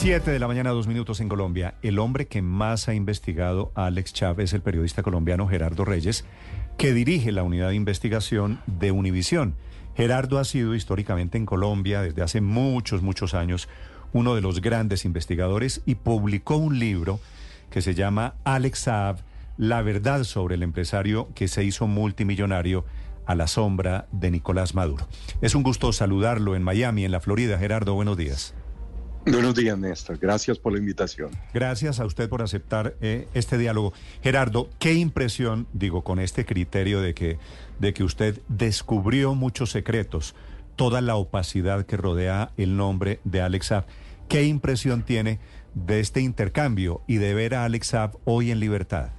7 de la mañana, dos minutos en Colombia. El hombre que más ha investigado a Alex Chávez es el periodista colombiano Gerardo Reyes, que dirige la unidad de investigación de Univisión. Gerardo ha sido históricamente en Colombia desde hace muchos, muchos años uno de los grandes investigadores y publicó un libro que se llama Alex Saab, La verdad sobre el empresario que se hizo multimillonario a la sombra de Nicolás Maduro. Es un gusto saludarlo en Miami, en la Florida. Gerardo, buenos días. Buenos días, Néstor. Gracias por la invitación. Gracias a usted por aceptar eh, este diálogo. Gerardo, qué impresión, digo, con este criterio de que, de que usted descubrió muchos secretos, toda la opacidad que rodea el nombre de Alex Saab. ¿Qué impresión tiene de este intercambio y de ver a Alex Saab hoy en libertad?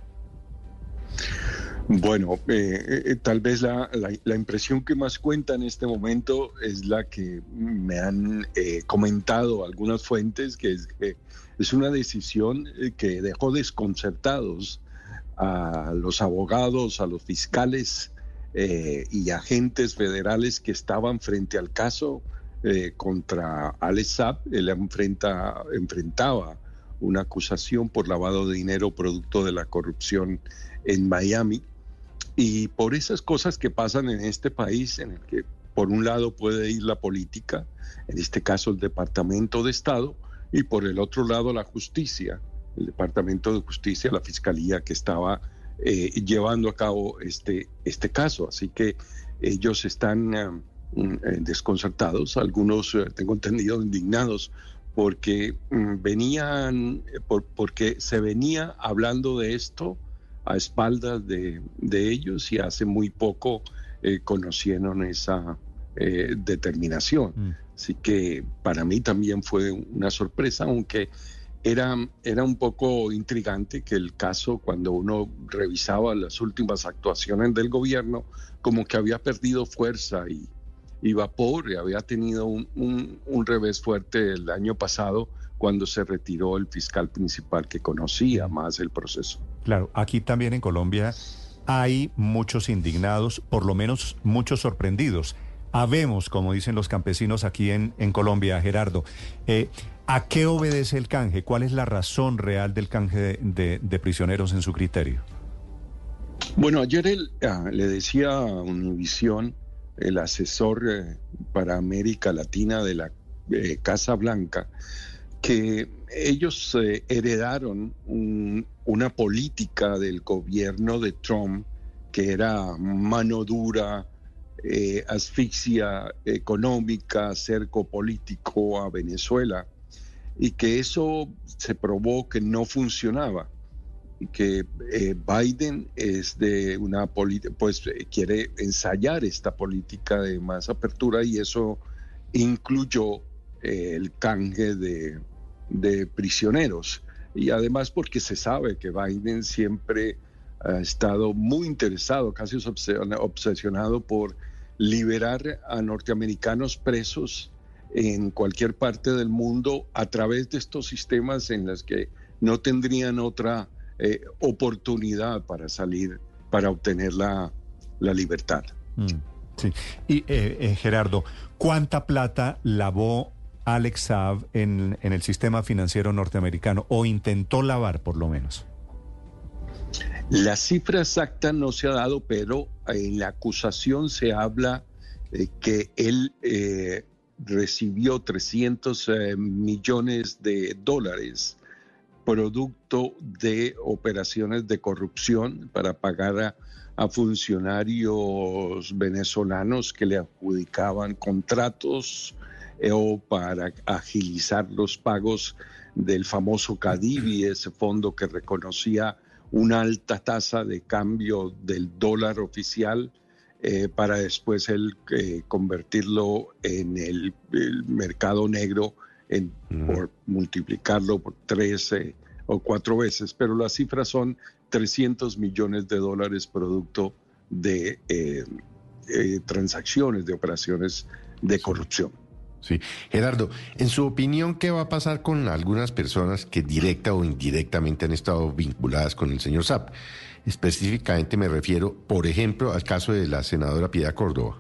Bueno, eh, eh, tal vez la, impresión que más cuenta en este momento es la que me han eh, comentado algunas fuentes, que es, es una decisión que dejó desconcertados a los abogados, a los fiscales y agentes federales que estaban frente al caso contra Alex Saab. Él enfrenta, enfrentaba una acusación por lavado de dinero producto de la corrupción en Miami y por esas cosas que pasan en este país, en el que por un lado puede ir la política, en este caso el Departamento de Estado, y por el otro lado la justicia, el Departamento de Justicia, la Fiscalía que estaba eh, llevando a cabo este, este caso. Así que ellos están eh, mm, eh, desconcertados, algunos, tengo entendido, indignados, porque mm, venían, porque se venía hablando de esto a espaldas de, ellos y hace muy poco eh, conocieron esa eh, determinación. Mm. Así que para mí también fue una sorpresa, aunque era, era un poco intrigante que el caso, cuando uno revisaba las últimas actuaciones del gobierno, como que había perdido fuerza y, y vapor, y había tenido un, un revés fuerte el año pasado cuando se retiró el fiscal principal que conocía más el proceso. Claro, aquí también en Colombia hay muchos indignados, por lo menos muchos sorprendidos. Habemos, como dicen los campesinos aquí en, en Colombia, Gerardo. Eh, ¿A qué obedece el canje? ¿Cuál es la razón real del canje de, prisioneros en su criterio? Bueno, ayer ah, le decía a Univisión, el asesor eh, para América Latina de la eh, Casa Blanca, que ellos eh, heredaron una política del gobierno de Trump que era mano dura, eh, asfixia económica, cerco político a Venezuela, y que eso se probó que no funcionaba, y que eh, Biden es de una pues quiere ensayar esta política de más apertura y eso incluyó el canje de de prisioneros. Y además porque se sabe que Biden siempre ha estado muy interesado, casi obsesionado por liberar a norteamericanos presos en cualquier parte del mundo a través de estos sistemas en los que no tendrían otra eh, oportunidad para salir, para obtener la, libertad. Mm, sí. Y eh, eh, Gerardo, ¿cuánta plata lavó Alex Saab en, el sistema financiero norteamericano o intentó lavar por lo menos? La cifra exacta no se ha dado, pero en la acusación se habla que él eh, recibió 300 eh, millones de dólares producto de operaciones de corrupción para pagar a funcionarios venezolanos que le adjudicaban contratos o para agilizar los pagos del famoso CADIVI, ese fondo que reconocía una alta tasa de cambio del dólar oficial eh, para después él eh, convertirlo en el, mercado negro en, por multiplicarlo por 13 o cuatro veces, pero las cifras son 300 millones de dólares producto de eh, eh, transacciones, de operaciones de corrupción. Sí. Gerardo, en su opinión, ¿qué va a pasar con algunas personas que directa o indirectamente han estado vinculadas con el señor Sapp? Específicamente me refiero, por ejemplo, al caso de la senadora Piedad Córdoba.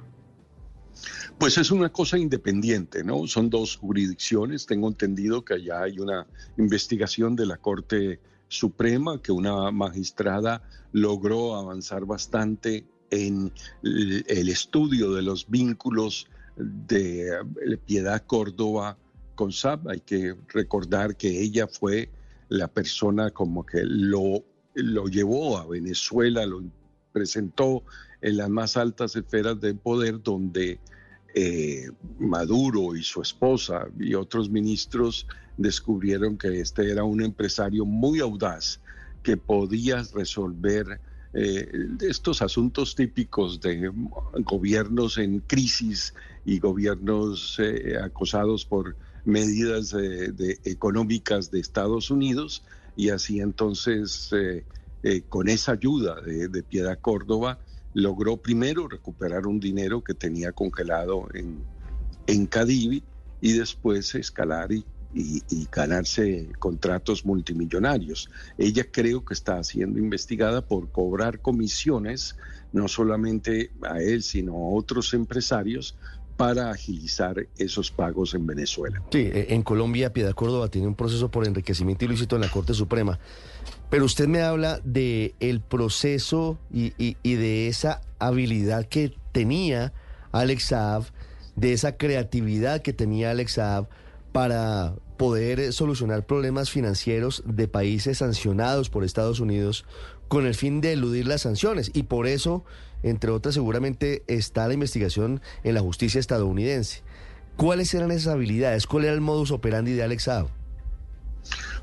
Pues es una cosa independiente, ¿no? Son dos jurisdicciones. Tengo entendido que allá hay una investigación de la Corte Suprema, que una magistrada logró avanzar bastante en el estudio de los vínculos de eh, Piedad Córdoba con SAP. Hay que recordar que ella fue la persona como que lo, lo llevó a Venezuela, lo presentó en las más altas esferas del poder donde eh, Maduro y su esposa y otros ministros descubrieron que este era un empresario muy audaz que podía resolver eh, estos asuntos típicos de gobiernos en crisis y gobiernos eh, acosados por medidas de, económicas de Estados Unidos y así entonces con esa ayuda de, de Piedad Córdoba logró primero recuperar un dinero que tenía congelado en, en Cadivi y después escalar y, ganarse contratos multimillonarios. Ella creo que está siendo investigada por cobrar comisiones, no solamente a él, sino a otros empresarios, para agilizar esos pagos en Venezuela. Sí, e, en Colombia, Piedad Córdoba tiene un proceso por enriquecimiento ilícito en la Corte Suprema. Pero usted me habla de el proceso y, de esa habilidad que tenía Alex Saab, de esa creatividad que tenía Alex Saab para poder solucionar problemas financieros de países sancionados por Estados Unidos con el fin de eludir las sanciones. Y por eso, entre otras, seguramente está la investigación en la justicia estadounidense. ¿Cuáles eran esas habilidades? ¿Cuál era el modus operandi de Alex Saab?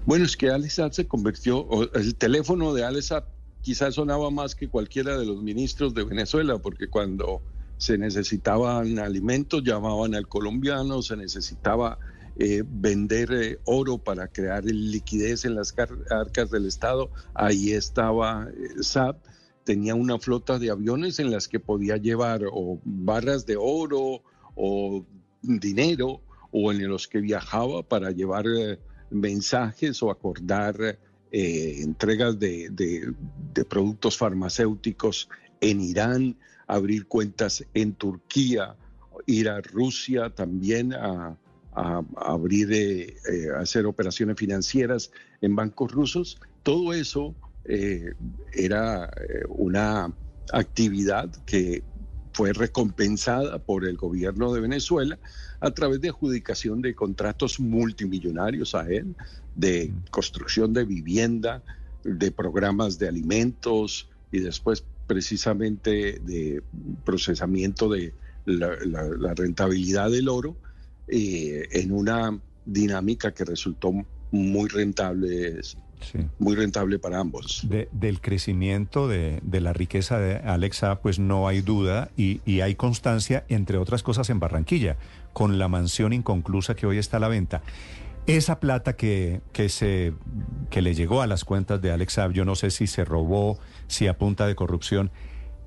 Bueno, es que Alex se convirtió, el teléfono de Alex quizás sonaba más que cualquiera de los ministros de Venezuela, porque cuando se necesitaban alimentos llamaban al colombiano, se necesitaba eh, vender eh, oro para crear liquidez en las arcas del Estado, ahí estaba eh, SAP, tenía una flota de aviones en las que podía llevar o barras de oro o dinero o en los que viajaba para llevar mensajes o acordar entregas de, productos farmacéuticos en Irán, abrir cuentas en Turquía, ir a Rusia también a, abrir, eh, eh, hacer operaciones financieras en bancos rusos. Todo eso era una actividad que fue recompensada por el gobierno de Venezuela a través de adjudicación de contratos multimillonarios a él, de construcción de vivienda, de programas de alimentos y después precisamente de procesamiento de la, rentabilidad del oro eh, en una dinámica que resultó muy rentable muy rentable para ambos. del crecimiento de, la riqueza de Alexa, pues no hay duda y, hay constancia, entre otras cosas, en Barranquilla, con la mansión inconclusa que hoy está a la venta. Esa plata que, que, se, que le llegó a las cuentas de Alexa, yo no sé si se robó, si a punta de corrupción,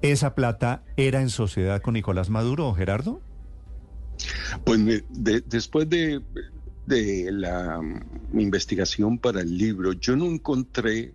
¿esa plata era en sociedad con Nicolás Maduro, Gerardo? Pues después de de la mm, investigación para el libro, yo no encontré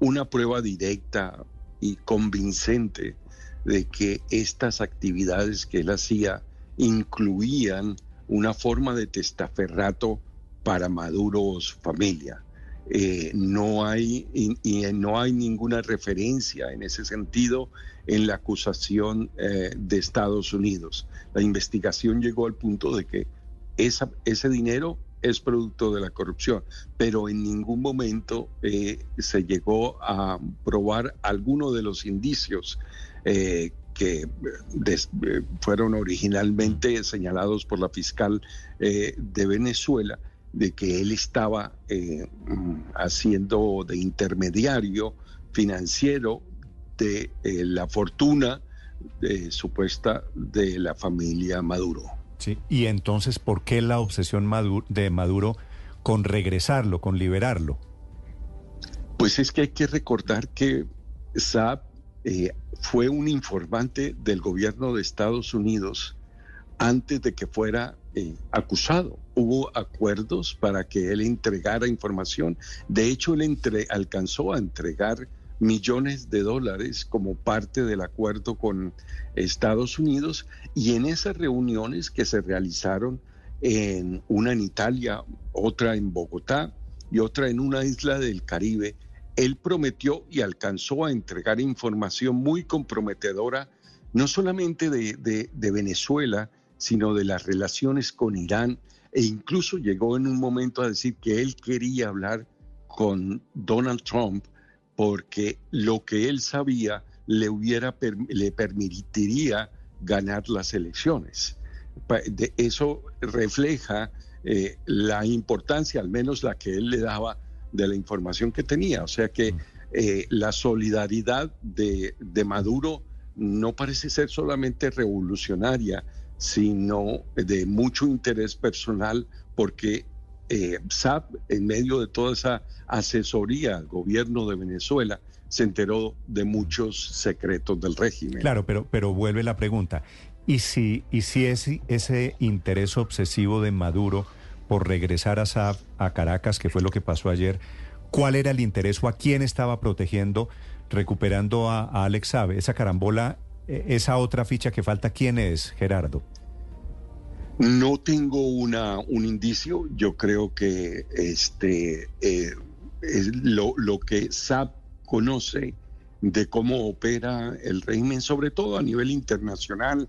una prueba directa y convincente de que estas actividades que él hacía incluían una forma de testaferrato para Maduro o su familia. Eh, no hay y, no hay ninguna referencia en ese sentido en la acusación eh, de Estados Unidos. La investigación llegó al punto de que ese dinero es producto de la corrupción, pero en ningún momento eh, se llegó a probar alguno de los indicios que eh, fueron originalmente señalados por la fiscal de Venezuela de que él estaba mm, haciendo de intermediario financiero de la fortuna supuesta de la familia Maduro. Sí, y entonces, ¿por qué la obsesión de Maduro con regresarlo, con liberarlo? Pues es que hay que recordar que Saab eh, fue un informante del gobierno de Estados Unidos antes de que fuera eh, acusado. Hubo acuerdos para que él entregara información. De hecho, él entre- alcanzó a entregar millones de dólares como parte del acuerdo con Estados Unidos y en esas reuniones que se realizaron en una en Italia, otra en Bogotá y otra en una isla del Caribe, él prometió y alcanzó a entregar información muy comprometedora, no solamente de, Venezuela, sino de las relaciones con Irán, e incluso llegó en un momento a decir que él quería hablar con Donald Trump porque lo que él sabía le, hubiera, le permitiría ganar las elecciones. Eso refleja eh, la importancia, al menos la que él le daba de la información que tenía. O sea que eh, la solidaridad de, de Maduro no parece ser solamente revolucionaria, sino de mucho interés personal, porque eh, SAP, en medio de toda esa asesoría al gobierno de Venezuela, se enteró de muchos secretos del régimen. Claro, pero, pero vuelve la pregunta. ¿Y si, y si ese, ese interés obsesivo de Maduro por regresar a Saab a Caracas, que fue lo que pasó ayer, cuál era el interés o a quién estaba protegiendo, recuperando a, Alex Saab? Esa carambola, esa otra ficha que falta, ¿quién es, Gerardo? No tengo una, un indicio. Yo creo que este, eh, es lo, lo que SAP conoce de cómo opera el régimen, sobre todo a nivel internacional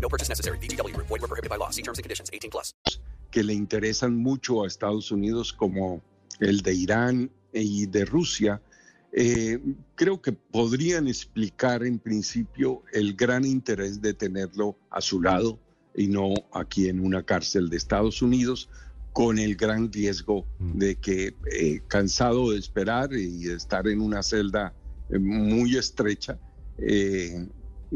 No purchase necessary. VGW Group. Void were prohibited by law. See terms and conditions. 18 plus. que le interesan mucho a Estados Unidos, como el de Irán y de Rusia, eh, creo que podrían explicar en principio el gran interés de tenerlo a su lado y no aquí en una cárcel de Estados Unidos, con el gran riesgo de que, eh, cansado de esperar y de estar en una celda eh, muy estrecha, eh,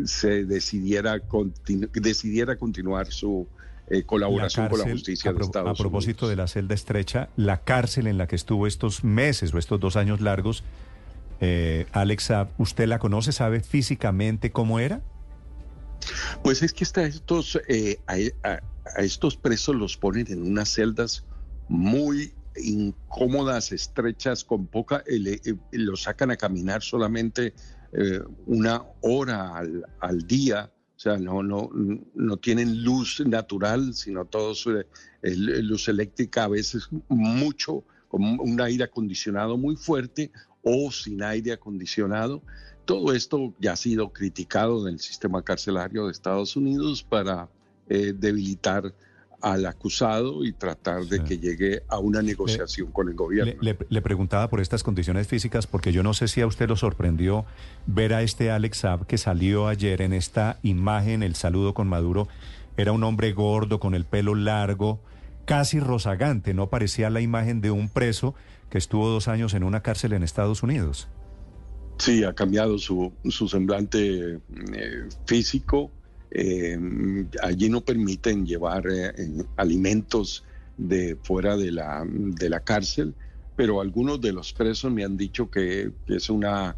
se decidiera, continu- decidiera continuar su eh, colaboración con la justicia a, de Estados a propósito Unidos. de la celda estrecha, la cárcel en la que estuvo estos meses o estos dos años largos, eh, Alex Saab, ¿usted la conoce? ¿Sabe físicamente cómo era? Pues es que está estos, eh, a, a- a estos presos los ponen en unas celdas muy incómodas, estrechas, con poca, eh, eh, los sacan a caminar solamente eh, una hora al, al día, o sea, no, no, no tienen luz natural, sino todos eh, el- luz eléctrica, a veces mucho, con un aire acondicionado muy fuerte o sin aire acondicionado. Todo esto ya ha sido criticado en el sistema carcelario de Estados Unidos para eh, debilitar al acusado y tratar de Sí. que llegue a una negociación con el gobierno. Le, le- le preguntaba por estas condiciones físicas porque yo no sé si a usted lo sorprendió ver a este Alex Saab que salió ayer en esta imagen, el saludo con Maduro. Era un hombre gordo, con el pelo largo, casi rozagante, no parecía la imagen de un preso que estuvo dos años en una cárcel en Estados Unidos. Sí, ha cambiado su, su semblante eh, físico. Eh, allí no permiten llevar eh, alimentos de fuera de la, de la cárcel, pero algunos de los presos me han dicho que, que es, una,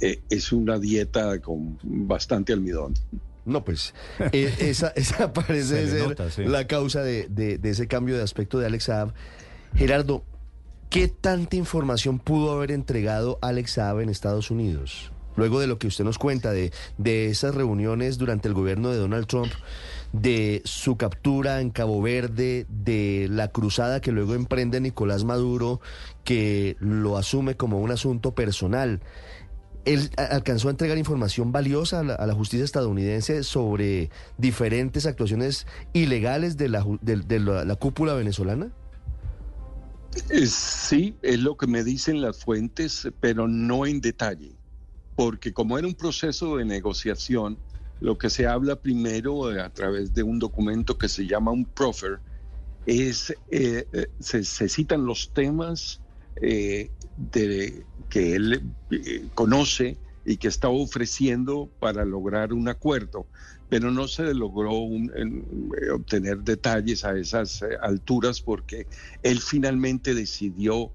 eh, es una dieta con bastante almidón. No, pues eh, esa, esa parece Se ser nota, sí. la causa de, de- de ese cambio de aspecto de Alex Saab. Gerardo, ¿qué tanta información pudo haber entregado Alex Saab en Estados Unidos? Luego de lo que usted nos cuenta de, de esas reuniones durante el gobierno de Donald Trump, de su captura en Cabo Verde, de la cruzada que luego emprende Nicolás Maduro, que lo asume como un asunto personal. ¿Él alcanzó a entregar información valiosa a la, justicia estadounidense sobre diferentes actuaciones ilegales de la cúpula venezolana? Eh, Sí, es lo que me dicen las fuentes, pero no en detalle, porque como era un proceso de negociación, lo que se habla primero eh, a través de un documento que se llama un proffer es, eh, eh, se, citan los temas eh, que él conoce y que está ofreciendo para lograr un acuerdo, pero no se logró obtener detalles a esas alturas porque él finalmente decidió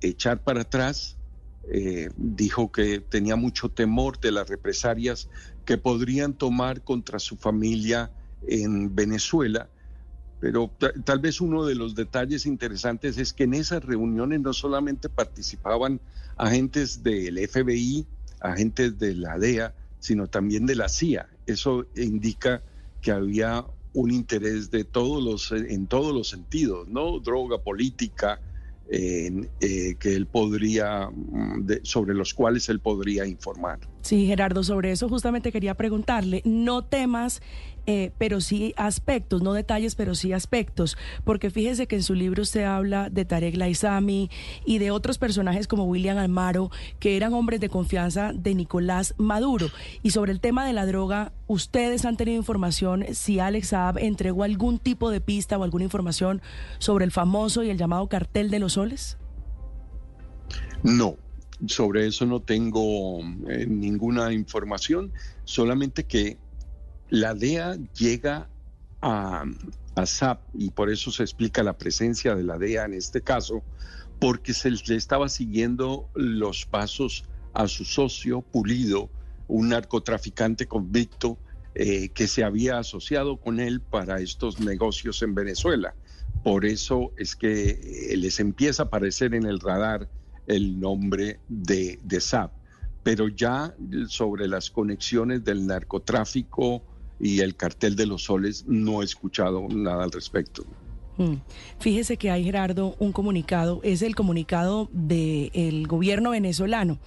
echar para atrás, eh, dijo que tenía mucho temor de las represalias que podrían tomar contra su familia en Venezuela. Pero ta- tal vez uno de los detalles interesantes es que en esas reuniones no solamente participaban agentes del FBI, agentes de la DEA, sino también de la CIA. Eso indica que había un interés de todos los, en todos los sentidos, ¿no? Droga, política, eh, que él podría, mm, sobre los cuales él podría informar. Sí, Gerardo, sobre eso justamente quería preguntarle, no temas, eh, pero sí aspectos, no detalles, pero sí aspectos, porque fíjese que en su libro usted habla de Tarek Laizami y de otros personajes como William Almaro, que eran hombres de confianza de Nicolás Maduro. Y sobre el tema de la droga, ¿ustedes han tenido información si Alex Saab entregó algún tipo de pista o alguna información sobre el famoso y el llamado cartel de los No, sobre eso no tengo eh, ninguna información, solamente que la DEA llega a, a SAP y por eso se explica la presencia de la DEA en este caso, porque se le estaba siguiendo los pasos a su socio Pulido, un narcotraficante convicto eh, que se había asociado con él para estos negocios en Venezuela. Por eso es que eh, les empieza a aparecer en el radar el nombre de, de SAP. Pero ya sobre las conexiones del narcotráfico y el cartel de los soles no he escuchado nada al respecto. Mm. Fíjese que hay, Gerardo, un comunicado, es el comunicado del gobierno venezolano.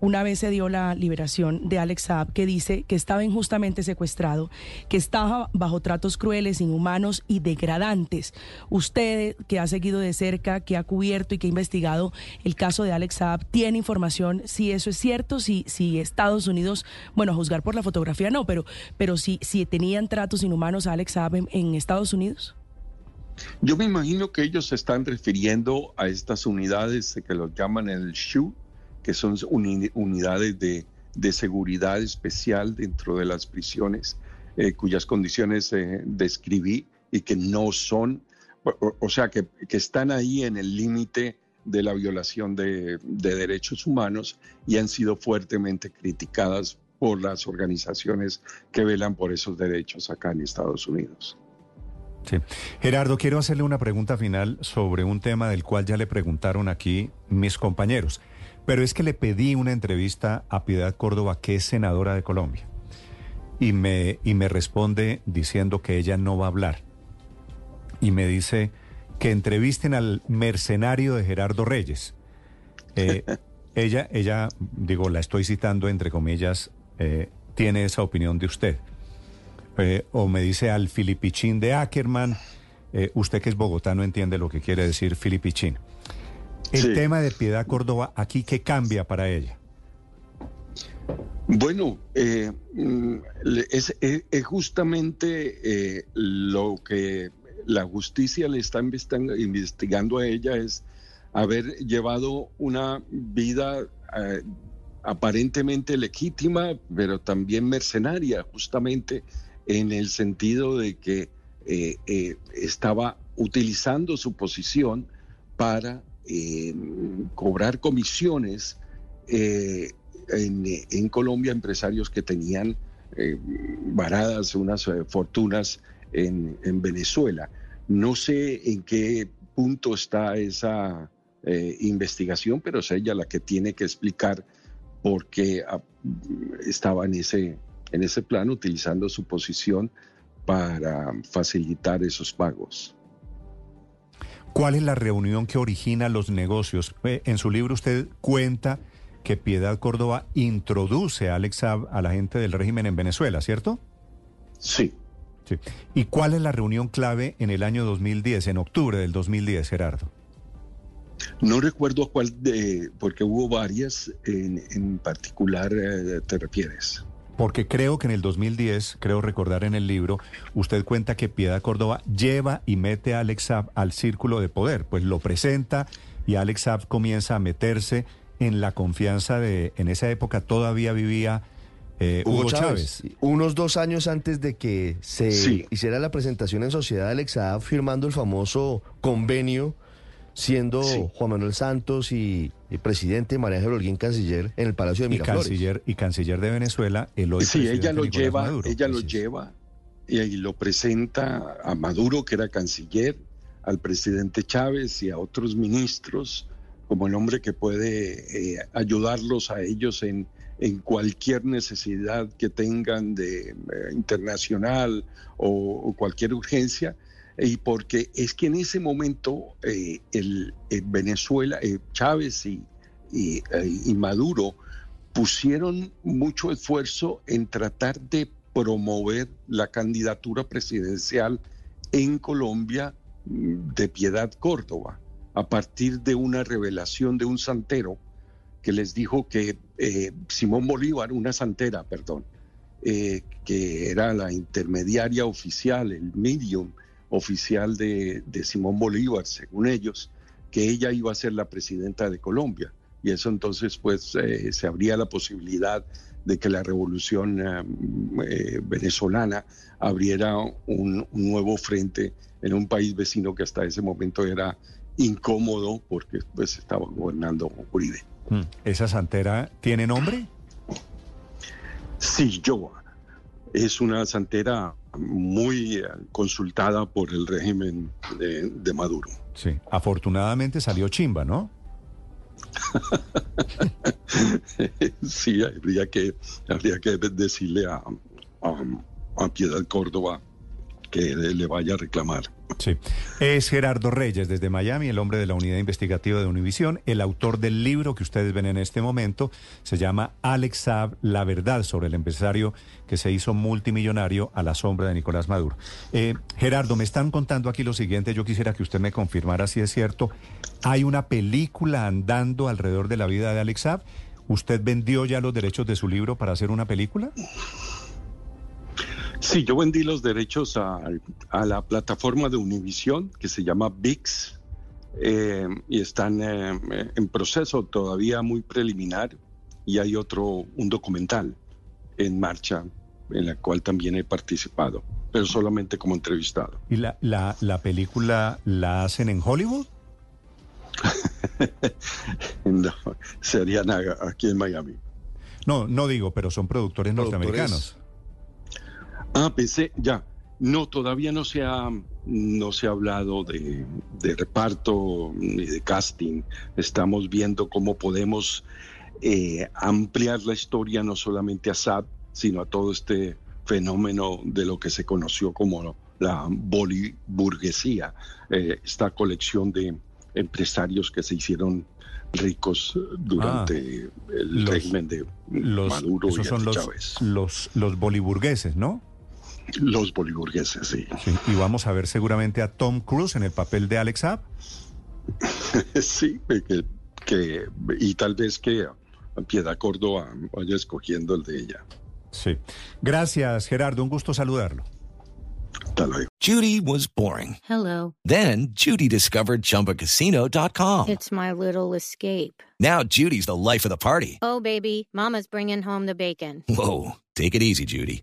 Una vez se dio la liberación de Alex Saab, que dice que estaba injustamente secuestrado, que estaba bajo tratos crueles, inhumanos y degradantes. Usted, que ha seguido de cerca, que ha cubierto y que ha investigado el caso de Alex Saab, ¿tiene información si eso es cierto? Si, si Estados Unidos, bueno, a juzgar por la fotografía no, pero, pero si, si tenían tratos inhumanos a Alex Saab en- en Estados Unidos? Yo me imagino que ellos se están refiriendo a estas unidades que los llaman el SHU, que son uni- unidades de, de seguridad especial dentro de las prisiones, eh, cuyas condiciones eh, describí y que no son, o, o- o sea, que, que están ahí en el límite de la violación de, de derechos humanos y han sido fuertemente criticadas por las organizaciones que velan por esos derechos acá en Estados Unidos. Sí. Gerardo, quiero hacerle una pregunta final sobre un tema del cual ya le preguntaron aquí mis compañeros. Pero es que le pedí una entrevista a Piedad Córdoba, que es senadora de Colombia, y me, y me responde diciendo que ella no va a hablar. Y me dice que entrevisten al mercenario de Gerardo Reyes. Eh, ella, ella, digo, la estoy citando entre comillas, eh, tiene esa opinión de usted. Eh, o me dice al Filipichín de Ackerman. Usted que es bogotano entiende lo que quiere decir Filipichín. El Sí. tema de Piedad Córdoba, aquí, ¿qué cambia para ella? Bueno, eh, mm, es, es- es justamente eh, lo que la justicia le está investigando, a ella es haber llevado una vida eh, aparentemente legítima, pero también mercenaria, justamente en el sentido de que estaba utilizando su posición para eh, cobrar comisiones eh, en, en Colombia empresarios que tenían eh, varadas unas eh, fortunas en, en Venezuela. No sé en qué punto está esa eh, investigación, pero es ella la que tiene que explicar por qué ah, estaba ese, en ese plan utilizando su posición para facilitar esos pagos. ¿Cuál es la reunión que origina los negocios? Eh, En su libro usted cuenta que Piedad Córdoba introduce a Alex Saab a la gente del régimen en Venezuela, ¿cierto? Sí. sí. ¿Y cuál es la reunión clave en el año 2010, en octubre del 2010, Gerardo? No recuerdo a cuál, de, porque hubo varias, en, en particular eh, te refieres. Porque creo que en el 2010, creo recordar en el libro, usted cuenta que Piedad Córdoba lleva y mete a Alex Saab al círculo de poder, pues lo presenta y Alex Saab comienza a meterse en la confianza de, en esa época todavía vivía eh, Hugo, Hugo Chávez. Chávez. Unos dos años antes de que se Sí. hiciera la presentación en Sociedad Alex Saab firmando el famoso convenio, siendo Sí. Juan Manuel Santos y, y presidente María Ángel Holguín canciller en el Palacio de Y Miraflores. canciller, y canciller de Venezuela, el hoy Sí, ella lo Nicolás lleva, Maduro. ella lo lleva y, y lo presenta a Maduro, que era canciller, al presidente Chávez y a otros ministros como el hombre que puede eh, ayudarlos a ellos en, en cualquier necesidad que tengan de eh, internacional o, o cualquier urgencia. Y porque es que en ese momento eh, el, el Venezuela, eh, Chávez y, y, eh, Maduro pusieron mucho esfuerzo en tratar de promover la candidatura presidencial en Colombia mm, de Piedad Córdoba, a partir de una revelación de un santero que les dijo que eh, Simón Bolívar, una santera, perdón, eh, que era la intermediaria oficial, el medium oficial de, de Simón Bolívar, según ellos, que ella iba a ser la presidenta de Colombia. Y eso entonces pues eh, se abría la posibilidad de que la revolución eh, eh, venezolana abriera un, un nuevo frente en un país vecino que hasta ese momento era incómodo porque pues estaba gobernando Uribe. Mm. ¿Esa santera tiene nombre? Sí, yo. Es una santera muy eh, consultada por el régimen de, de Maduro. Sí. Afortunadamente salió chimba, ¿no? sí, habría que, habría que decirle a, a, a Piedad Córdoba que le vaya a reclamar. Sí. Es Gerardo Reyes desde Miami, el hombre de la unidad investigativa de Univisión, el autor del libro que ustedes ven en este momento. Se llama Alex Saab, La verdad sobre el empresario que se hizo multimillonario a la sombra de Nicolás Maduro. Eh, Gerardo, me están contando aquí lo siguiente. Yo quisiera que usted me confirmara si es cierto. Hay una película andando alrededor de la vida de Alex Saab. ¿Usted vendió ya los derechos de su libro para hacer una película? Sí, yo vendí los derechos a, a la plataforma de Univisión que se llama VIX eh, y están eh, en proceso todavía muy preliminar y hay otro, un documental en marcha en la cual también he participado, pero solamente como entrevistado. ¿Y la, la, la película la hacen en Hollywood? no, serían aquí en Miami. No, no digo, pero son productores norteamericanos. Ah, pensé, ya. No, todavía no se ha, no se ha hablado de, de reparto ni de casting. Estamos viendo cómo podemos eh, ampliar la historia no solamente a SAP, sino a todo este fenómeno de lo que se conoció como la boliburguesía, eh, esta colección de empresarios que se hicieron ricos durante el los- régimen de Los, Maduro y esos el son de los, Chávez. los, los boliburgueses, ¿no? Los boliburgueses, sí. Sí, y vamos a ver seguramente a Tom Cruise en el papel de Alex Saab. Sí, que, que- y tal vez que Piedad Córdoba vaya escogiendo el de ella. Sí. Gracias, Gerardo. Un gusto saludarlo. Hasta luego. Judy was boring. Hello. Then Judy discovered ChumbaCasino.com. It's my little escape. Now Judy's the life of the party. Oh, baby, Mama's bringing home the bacon. Whoa, take it easy, Judy.